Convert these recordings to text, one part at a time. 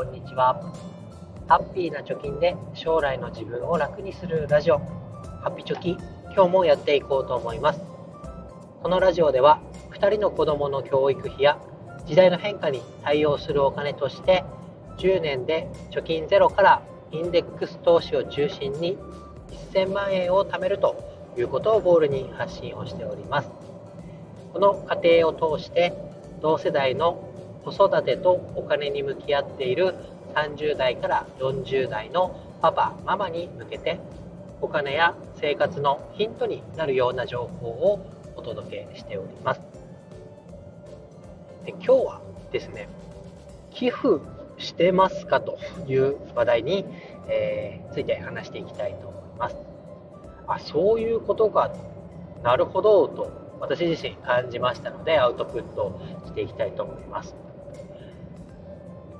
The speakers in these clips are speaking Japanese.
こんにちは。ハッピーな貯金で将来の自分を楽にするラジオ。ハッピチョキ今日もやっていこうと思います。このラジオでは2人の子供の教育費や時代の変化に対応するお金として10年で貯金ゼロからインデックス投資を中心に1000万円を貯めるということをゴールに発信をしております。この過程を通して同世代の子育てとお金に向き合っている30代から40代のパパママに向けてお金や生活のヒントになるような情報をお届けしております。で今日はですね寄付してますかという話題に、えー、ついて話していきたいと思います。あそういうことがなるほどと私自身感じましたのでアウトプットしていきたいと思います。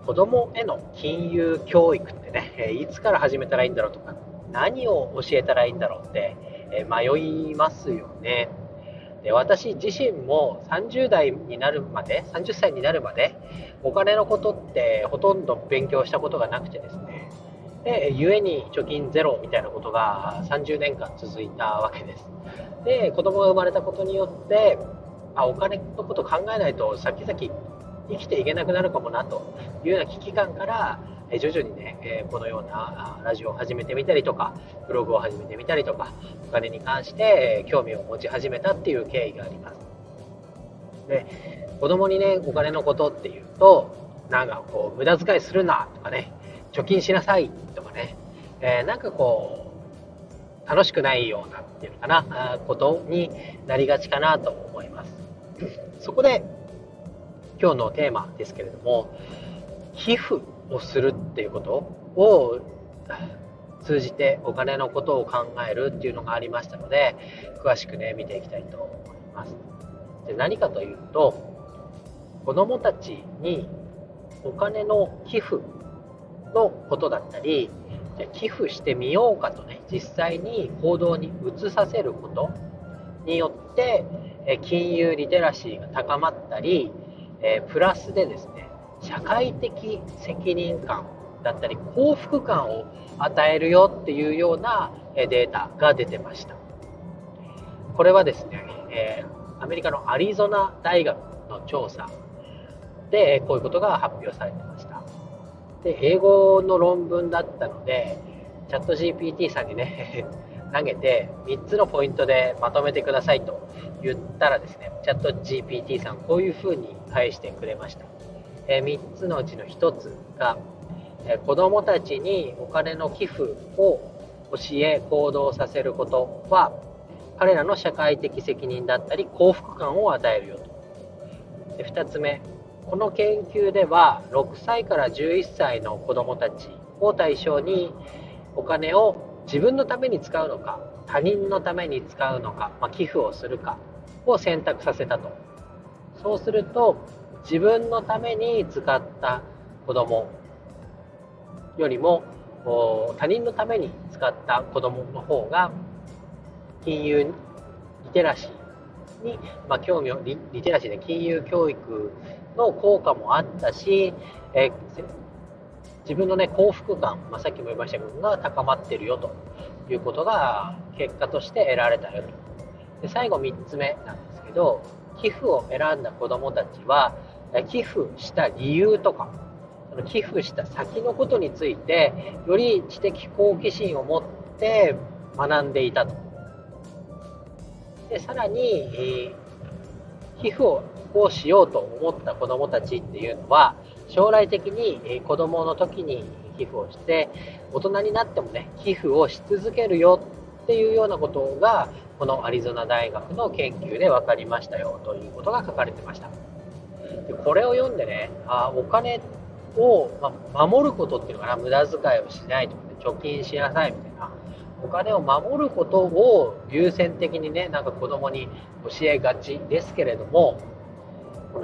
子供への金融教育ってねいつから始めたらいいんだろうとか何を教えたらいいんだろうってえ迷いますよね。で私自身も30代になるまで30歳になるまでお金のことってほとんど勉強したことがなくてですね。で故に貯金ゼロみたいなことが30年間続いたわけです。で子供が生まれたことによってあお金のこと考えないと先々生きていけなくなるかもなというような危機感から徐々にねえこのようなラジオを始めてみたりとかブログを始めてみたりとかお金に関して興味を持ち始めたっていう経緯があります。で子供にねお金のことっていうとなんかこう無駄遣いするなとかね貯金しなさいとかね、えー、なんかこう楽しくないようなっていうのかなことになりがちかなと思います。そこで今日のテーマですけれども寄付をするっていうことを通じてお金のことを考えるっていうのがありましたので詳しくね見ていきたいと思います。で何かというと子どもたちにお金の寄付のことだったり寄付してみようかとね実際に行動に移させることによって金融リテラシーが高まったりえプラスでですね社会的責任感だったり幸福感を与えるよっていうようなデータが出てました。これはですね、えアメリカのアリゾナ大学の調査でこういうことが発表されてました。で英語の論文だったのでチャット GPT さんにね投げて3つのポイントでまとめてくださいと言ったらですねチャット GPT さんこういうふうに返してくれました、えー、3つのうちの1つが、えー、子どもたちにお金の寄付を教え行動させることは彼らの社会的責任だったり幸福感を与えるよと。で2つ目この研究では6歳から11歳の子どもたちを対象にお金を自分のために使うのか他人のために使うのか、まあ、寄付をするかを選択させたと。そうすると自分のために使った子供よりも他人のために使った子供の方が金融リテラシーに、まあ、興味をリリテラシーで金融教育の効果もあったし、え自分のね、幸福感、まあ、さっきも言いましたけど、が高まってるよということが結果として得られたよと。で最後3つ目なんですけど、寄付を選んだ子どもたちは、寄付した理由とか、その寄付した先のことについて、より知的好奇心を持って学んでいたと。でさらに、寄付ををしようと思った子どもたちっていうのは将来的に子供の時に寄付をして大人になってもね寄付をし続けるよっていうようなことがこのアリゾナ大学の研究で分かりましたよということが書かれてました。でこれを読んでねあお金を、ま、守ることっていうのかな無駄遣いをしないとか、ね、貯金しなさいみたいな。お金を守ることを優先的にねなんか子供に教えがちですけれども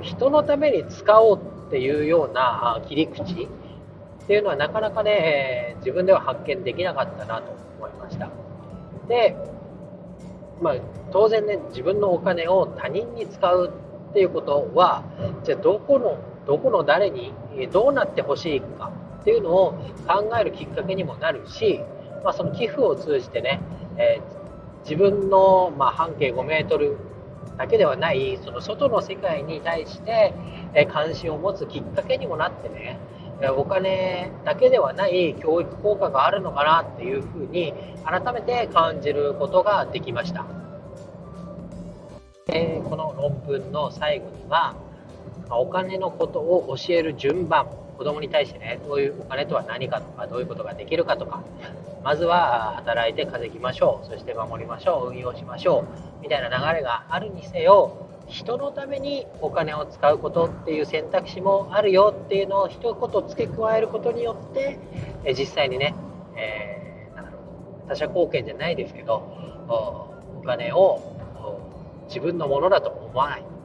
人のために使おうっていうような切り口っていうのはなかなかね、自分では発見できなかったなと思いました。で、まあ、当然ね、自分のお金を他人に使うっていうことは、じゃあどこの、どこの誰にどうなってほしいかっていうのを考えるきっかけにもなるし、まあ、その寄付を通じてね、えー、自分の、まあ、半径5メートルだけではないその外の世界に対して、関心を持つきっかけにもなってねお金だけではない教育効果があるのかなっていうふうに改めて感じることができました。えこの論文の最後にはお金のことを教える順番子供に対してねどういうお金とは何かとかどういうことができるかとかまずは働いて稼ぎましょうそして守りましょう運用しましょうみたいな流れがあるにせよ人のためにお金を使うことっていう選択肢もあるよっていうのを一言付け加えることによって実際にね、えー、なんだろう他者貢献じゃないですけどお金を自分のものだと思わない。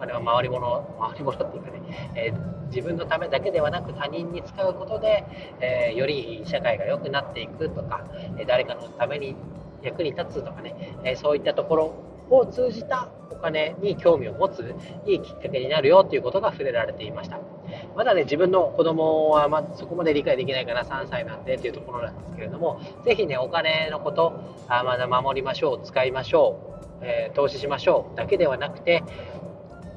お金は回り物回り物っていうかね、えー、自分のためだけではなく他人に使うことで、えー、より社会が良くなっていくとか、え誰かのために役に立つとかね、えそういったところを通じたお金に興味を持ついいきっかけになるよということが触れられていました。まだね自分の子供はまそこまで理解できないから3歳なんでっていうところなんですけれども是非ねお金のことあまだ守りましょう使いましょう、えー、投資しましょうだけではなくて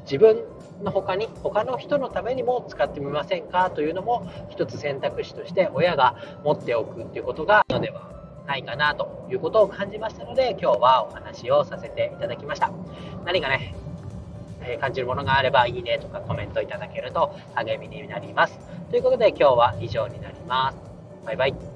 自分の他に他の人のためにも使ってみませんかというのも一つ選択肢として親が持っておくっていうことがのではないかなということを感じましたので今日はお話をさせていただきました。何かね、え感じるものがあればいいねとかコメントいただけると励みになります。ということで今日は以上になります。バイバイ。